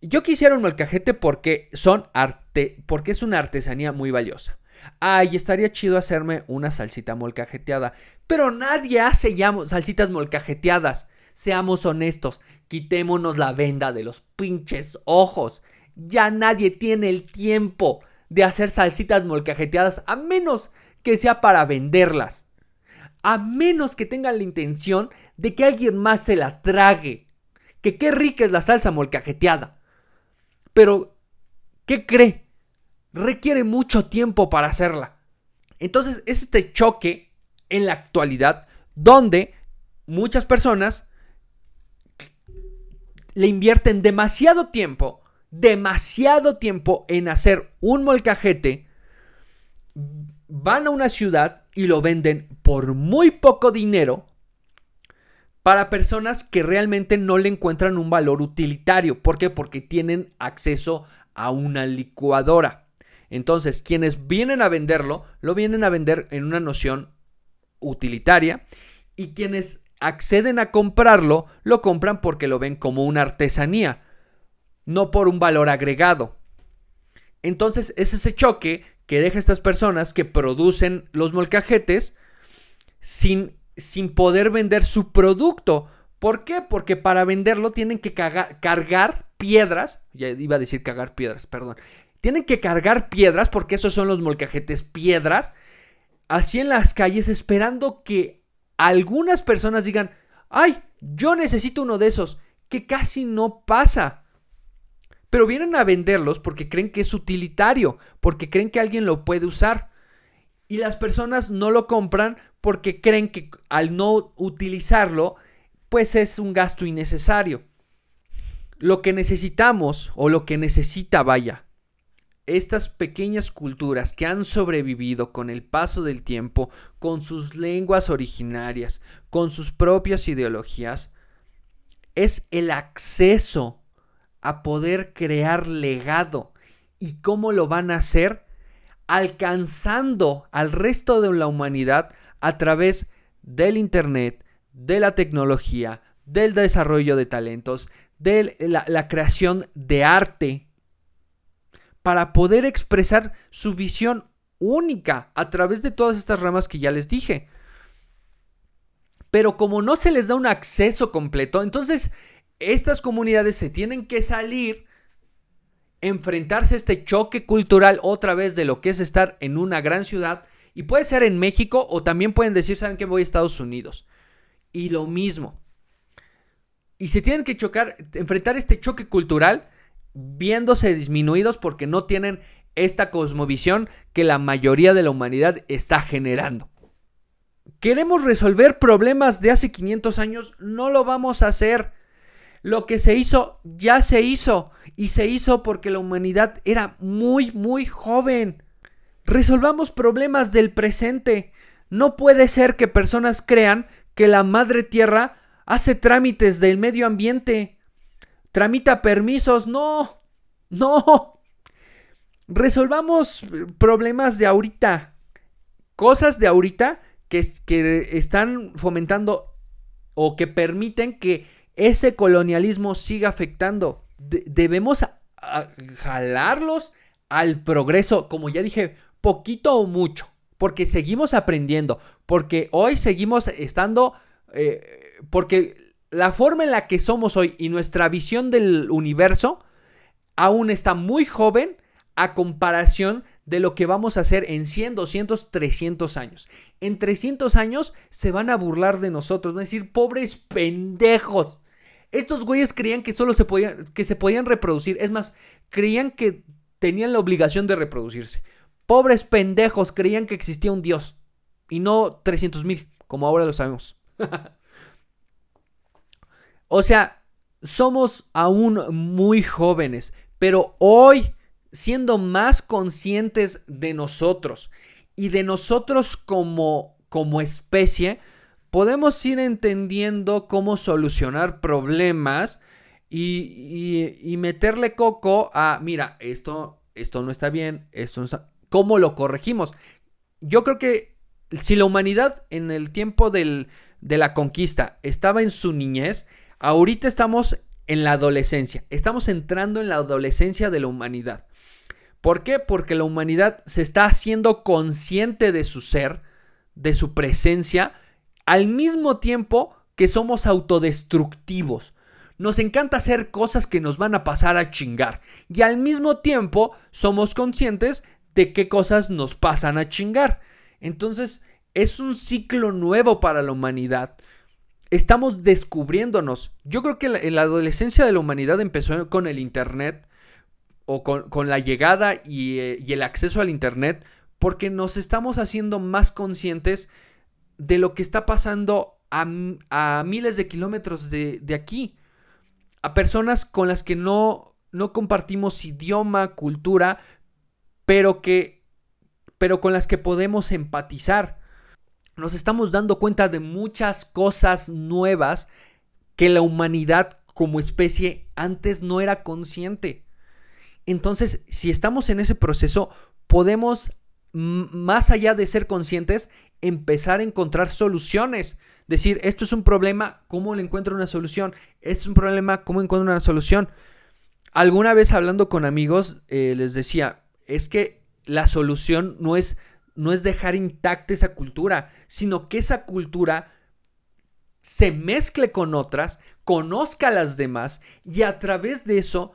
Yo quisiera un molcajete porque son arte, porque es una artesanía muy valiosa. Ay, estaría chido hacerme una salsita molcajeteada, pero nadie hace ya salsitas molcajeteadas. Seamos honestos, quitémonos la venda de los pinches ojos. Ya nadie tiene el tiempo de hacer salsitas molcajeteadas a menos que sea para venderlas. A menos que tengan la intención de que alguien más se la trague. Que qué rica es la salsa molcajeteada. Pero, ¿qué cree? Requiere mucho tiempo para hacerla. Entonces es este choque en la actualidad donde muchas personas le invierten demasiado tiempo, demasiado tiempo en hacer un molcajete van a una ciudad y lo venden por muy poco dinero para personas que realmente no le encuentran un valor utilitario. ¿Por qué? Porque tienen acceso a una licuadora. Entonces, quienes vienen a venderlo, lo vienen a vender en una noción utilitaria y quienes acceden a comprarlo, lo compran porque lo ven como una artesanía, no por un valor agregado. Entonces es ese choque que deja a estas personas que producen los molcajetes sin, sin poder vender su producto. ¿Por qué? Porque para venderlo tienen que cargar piedras. Ya iba a decir cagar piedras, perdón. Tienen que cargar piedras porque esos son los molcajetes piedras. Así en las calles esperando que algunas personas digan, ay, yo necesito uno de esos. Que casi no pasa pero vienen a venderlos porque creen que es utilitario, porque creen que alguien lo puede usar. Y las personas no lo compran porque creen que al no utilizarlo, pues es un gasto innecesario. Lo que necesitamos, o lo que necesita, vaya, estas pequeñas culturas que han sobrevivido con el paso del tiempo, con sus lenguas originarias, con sus propias ideologías, es el acceso a poder crear legado. ¿Y cómo lo van a hacer? Alcanzando al resto de la humanidad a través del Internet, de la tecnología, del desarrollo de talentos, de la, creación de arte, para poder expresar su visión única a través de todas estas ramas que ya les dije. Pero como no se les da un acceso completo, entonces estas comunidades se tienen que salir, enfrentarse a este choque cultural otra vez de lo que es estar en una gran ciudad. Y puede ser en México o también pueden decir, ¿saben que voy a Estados Unidos? Y lo mismo. Y se tienen que chocar, enfrentar este choque cultural viéndose disminuidos porque no tienen esta cosmovisión que la mayoría de la humanidad está generando. Queremos resolver problemas de hace 500 años, no lo vamos a hacer. Lo que se hizo ya se hizo y se hizo porque la humanidad era muy, muy joven. Resolvamos problemas del presente. No puede ser que personas crean que la Madre Tierra hace trámites del medio ambiente. Tramita permisos. No. No. Resolvamos problemas de ahorita. Cosas de ahorita que, que están fomentando o que permiten que ese colonialismo sigue afectando. debemos jalarlos al progreso, como ya dije, poquito o mucho, porque seguimos aprendiendo, porque hoy seguimos estando, eh, porque la forma en la que somos hoy y nuestra visión del universo aún está muy joven a comparación de lo que vamos a hacer en 100, 200, 300 años. En 300 años se van a burlar de nosotros, van a decir, pobres pendejos. Estos güeyes creían que solo se podían, que se podían reproducir. Es más, creían que tenían la obligación de reproducirse. pobres pendejos creían que existía un Dios y no 300 mil, como ahora lo sabemos. *laughs* o sea, somos aún muy jóvenes, pero hoy, siendo más conscientes de nosotros y de nosotros como, como especie, podemos ir entendiendo cómo solucionar problemas y, meterle coco a, mira, esto, esto no está bien, esto no está... ¿Cómo lo corregimos? Yo creo que si la humanidad en el tiempo de la conquista estaba en su niñez, ahorita estamos en la adolescencia, estamos entrando en la adolescencia de la humanidad. ¿Por qué? Porque la humanidad se está haciendo consciente de su ser, de su presencia, al mismo tiempo que somos autodestructivos. Nos encanta hacer cosas que nos van a pasar a chingar. Y al mismo tiempo somos conscientes de qué cosas nos pasan a chingar. Entonces es un ciclo nuevo para la humanidad. Estamos descubriéndonos. Yo creo que la, adolescencia de la humanidad empezó con el Internet o con, la llegada y, eh, y el acceso al Internet porque nos estamos haciendo más conscientes de lo que está pasando a, miles de kilómetros de, aquí. A personas con las que no, no compartimos idioma, cultura, pero que pero con las que podemos empatizar. Nos estamos dando cuenta de muchas cosas nuevas que la humanidad como especie antes no era consciente. Entonces, si estamos en ese proceso, podemos, más allá de ser conscientes, empezar a encontrar soluciones. Decir, esto es un problema, ¿cómo le encuentro una solución? Esto es un problema, ¿cómo encuentro una solución? Alguna vez hablando con amigos, eh, les decía, es que la solución no es, no es dejar intacta esa cultura, sino que esa cultura se mezcle con otras, conozca a las demás y a través de eso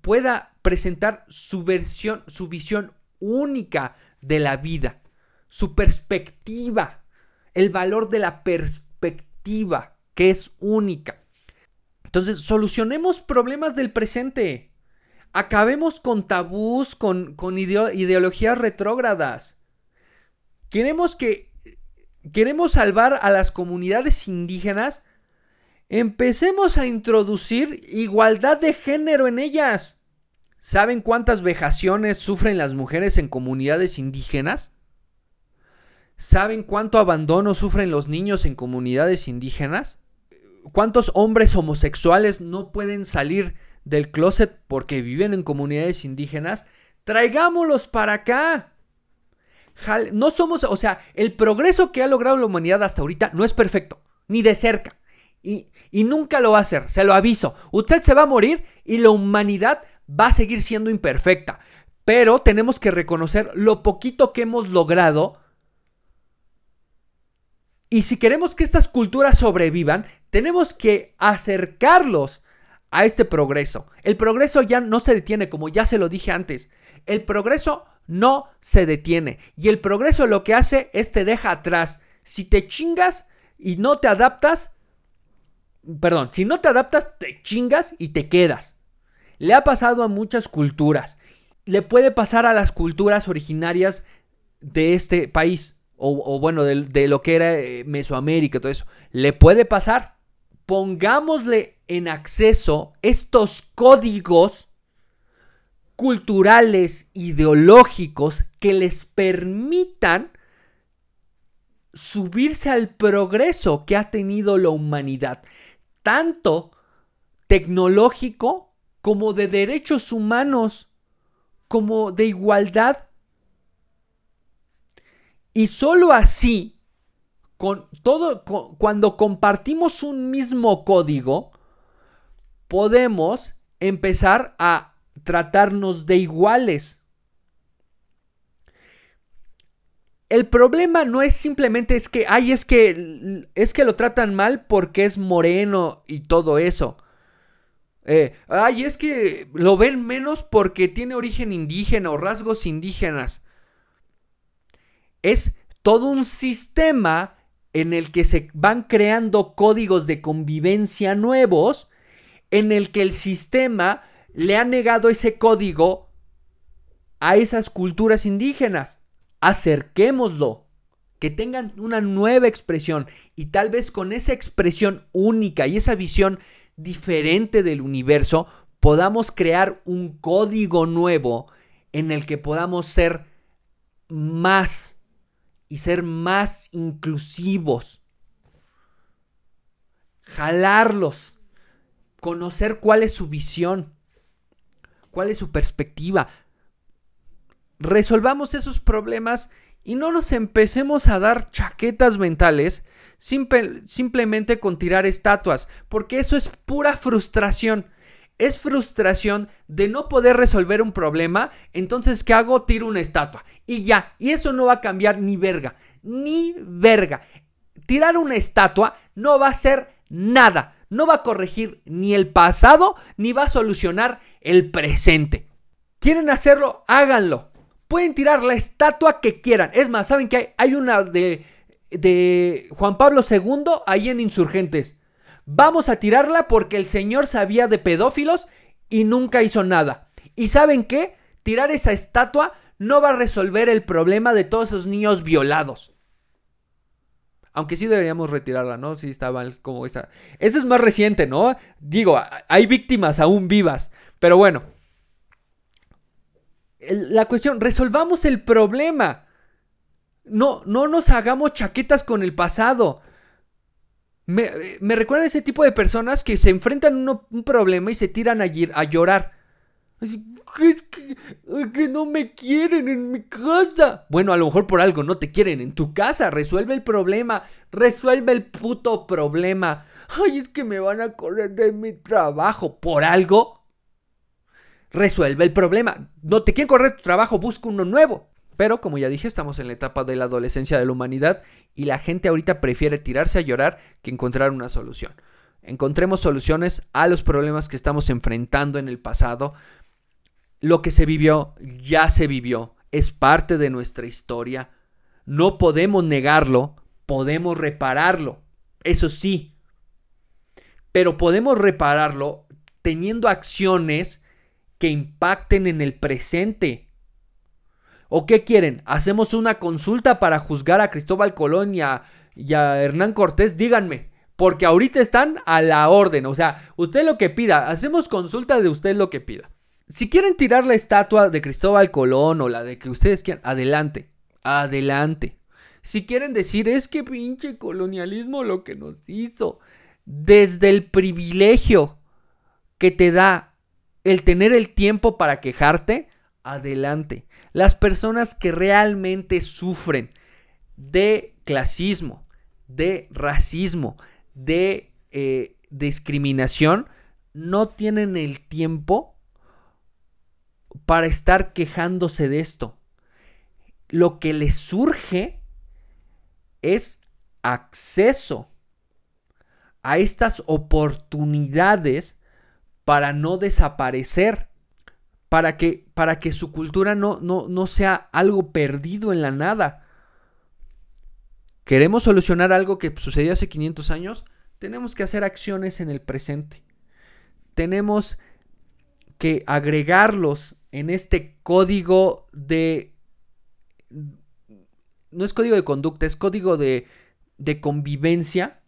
pueda presentar su versión, su visión única de la vida su perspectiva, el valor de la perspectiva, que es única. Entonces, solucionemos problemas del presente. Acabemos con tabús, con, ideologías retrógradas. Queremos que. Queremos salvar a las comunidades indígenas. Empecemos a introducir igualdad de género en ellas. ¿Saben cuántas vejaciones sufren las mujeres en comunidades indígenas? ¿Saben cuánto abandono sufren los niños en comunidades indígenas? ¿Cuántos hombres homosexuales no pueden salir del closet porque viven en comunidades indígenas? Traigámoslos para acá. No somos, o sea, el progreso que ha logrado la humanidad hasta ahorita no es perfecto, ni de cerca. Y, nunca lo va a hacer, se lo aviso. Usted se va a morir y la humanidad va a seguir siendo imperfecta. Pero tenemos que reconocer lo poquito que hemos logrado y si queremos que estas culturas sobrevivan, tenemos que acercarlos a este progreso. El progreso ya no se detiene, como ya se lo dije antes. El progreso no se detiene. Y el progreso lo que hace es te deja atrás. Si te chingas y no te adaptas, perdón, si no te adaptas, te chingas y te quedas. Le ha pasado a muchas culturas. Le puede pasar a las culturas originarias de este país o, bueno, de, lo que era eh, Mesoamérica, todo eso, le puede pasar. Pongámosle en acceso estos códigos culturales, ideológicos, que les permitan subirse al progreso que ha tenido la humanidad, tanto tecnológico como de derechos humanos, como de igualdad y solo así, con todo, cuando compartimos un mismo código, podemos empezar a tratarnos de iguales. El problema no es simplemente es que, ay, es que, es que lo tratan mal porque es moreno y todo eso. Eh, ay, es que lo ven menos porque tiene origen indígena o rasgos indígenas es todo un sistema en el que se van creando códigos de convivencia nuevos, en el que el sistema le ha negado ese código a esas culturas indígenas. Acerquémoslo, que tengan una nueva expresión y tal vez con esa expresión única y esa visión diferente del universo podamos crear un código nuevo en el que podamos ser más y ser más inclusivos. Jalarlos, conocer cuál es su visión, cuál es su perspectiva. Resolvamos esos problemas y no nos empecemos a dar chaquetas mentales simplemente con tirar estatuas, porque eso es pura frustración. Es frustración de no poder resolver un problema, entonces ¿qué hago? Tiro una estatua. Y ya, y eso no va a cambiar ni verga, ni verga. Tirar una estatua no va a ser nada, no va a corregir ni el pasado, ni va a solucionar el presente. ¿Quieren hacerlo? Háganlo. Pueden tirar la estatua que quieran. Es más, ¿saben que hay? Una de, de Juan Pablo II ahí en Insurgentes. Vamos a tirarla porque el señor sabía de pedófilos y nunca hizo nada. ¿Y saben qué? Tirar esa estatua no va a resolver el problema de todos esos niños violados. Aunque sí deberíamos retirarla, ¿no? Sí está como esa. Esa es más reciente, ¿no? Digo, hay víctimas aún vivas. Pero bueno. La cuestión, resolvamos el problema. No, no nos hagamos chaquetas con el pasado. Me, me recuerda a ese tipo de personas que se enfrentan a un problema y se tiran a, a llorar. Es que, no me quieren en mi casa. Bueno, a lo mejor por algo no te quieren en tu casa. Resuelve el problema. Resuelve el puto problema. Ay, es que me van a correr de mi trabajo. ¿Por algo? Resuelve el problema. No te quieren correr tu trabajo, busca uno nuevo. Pero como ya dije, estamos en la etapa de la adolescencia de la humanidad y la gente ahorita prefiere tirarse a llorar que encontrar una solución. Encontremos soluciones a los problemas que estamos enfrentando en el pasado lo que se vivió ya se vivió, es parte de nuestra historia. No podemos negarlo, podemos repararlo, eso sí. Pero podemos repararlo teniendo acciones que impacten en el presente. ¿O qué quieren? ¿Hacemos una consulta para juzgar a Cristóbal Colón y a, Hernán Cortés? Díganme, porque ahorita están a la orden. O sea, usted lo que pida, hacemos consulta de usted lo que pida. Si quieren tirar la estatua de Cristóbal Colón o la de que ustedes quieran, adelante, adelante. Si quieren decir, es que pinche colonialismo lo que nos hizo, desde el privilegio que te da el tener el tiempo para quejarte, adelante. Las personas que realmente sufren de clasismo, de racismo, de eh, discriminación, no tienen el tiempo para estar quejándose de esto. Lo que les surge es acceso a estas oportunidades para no desaparecer, para que, para que su cultura no, no, no sea algo perdido en la nada. ¿Queremos solucionar algo que sucedió hace 500 años? Tenemos que hacer acciones en el presente. Tenemos que agregarlos en este código de... No es código de conducta, es código de, de convivencia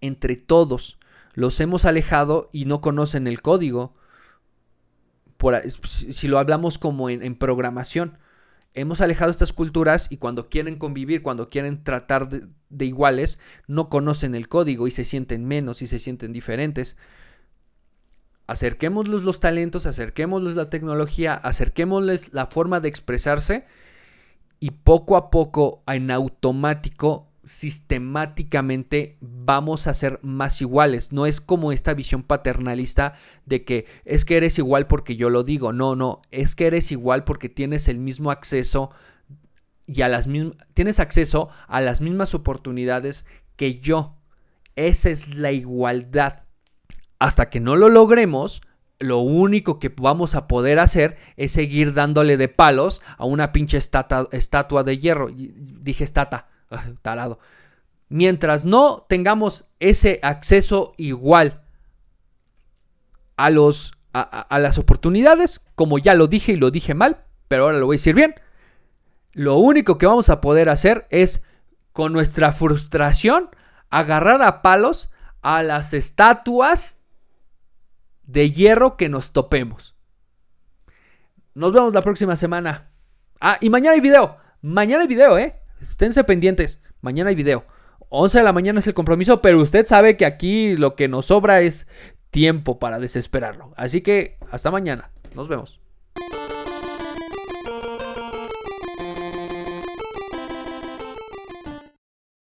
entre todos. Los hemos alejado y no conocen el código. Si lo hablamos como en, programación, hemos alejado estas culturas y cuando quieren convivir, cuando quieren tratar de, de, iguales, no conocen el código y se sienten menos y se sienten diferentes acerquémosles los talentos, acerquémosles la tecnología, acerquémosles la forma de expresarse y poco a poco, en automático, sistemáticamente vamos a ser más iguales. No es como esta visión paternalista de que es que eres igual porque yo lo digo. No, no, es que eres igual porque tienes el mismo acceso y a las mismas tienes acceso a las mismas oportunidades que yo. Esa es la igualdad hasta que no lo logremos, lo único que vamos a poder hacer es seguir dándole de palos a una pinche estatua de hierro. Dije estata, *laughs* tarado. Mientras no tengamos ese acceso igual a, los, a, las oportunidades, como ya lo dije y lo dije mal, pero ahora lo voy a decir bien. Lo único que vamos a poder hacer es, con nuestra frustración, agarrar a palos a las estatuas de hierro que nos topemos. Nos vemos la próxima semana. Ah, y mañana hay video. Mañana hay video, ¿eh? Esténse pendientes. Mañana hay video. 11 de la mañana es el compromiso, pero usted sabe que aquí lo que nos sobra es tiempo para desesperarlo. Así que hasta mañana. Nos vemos.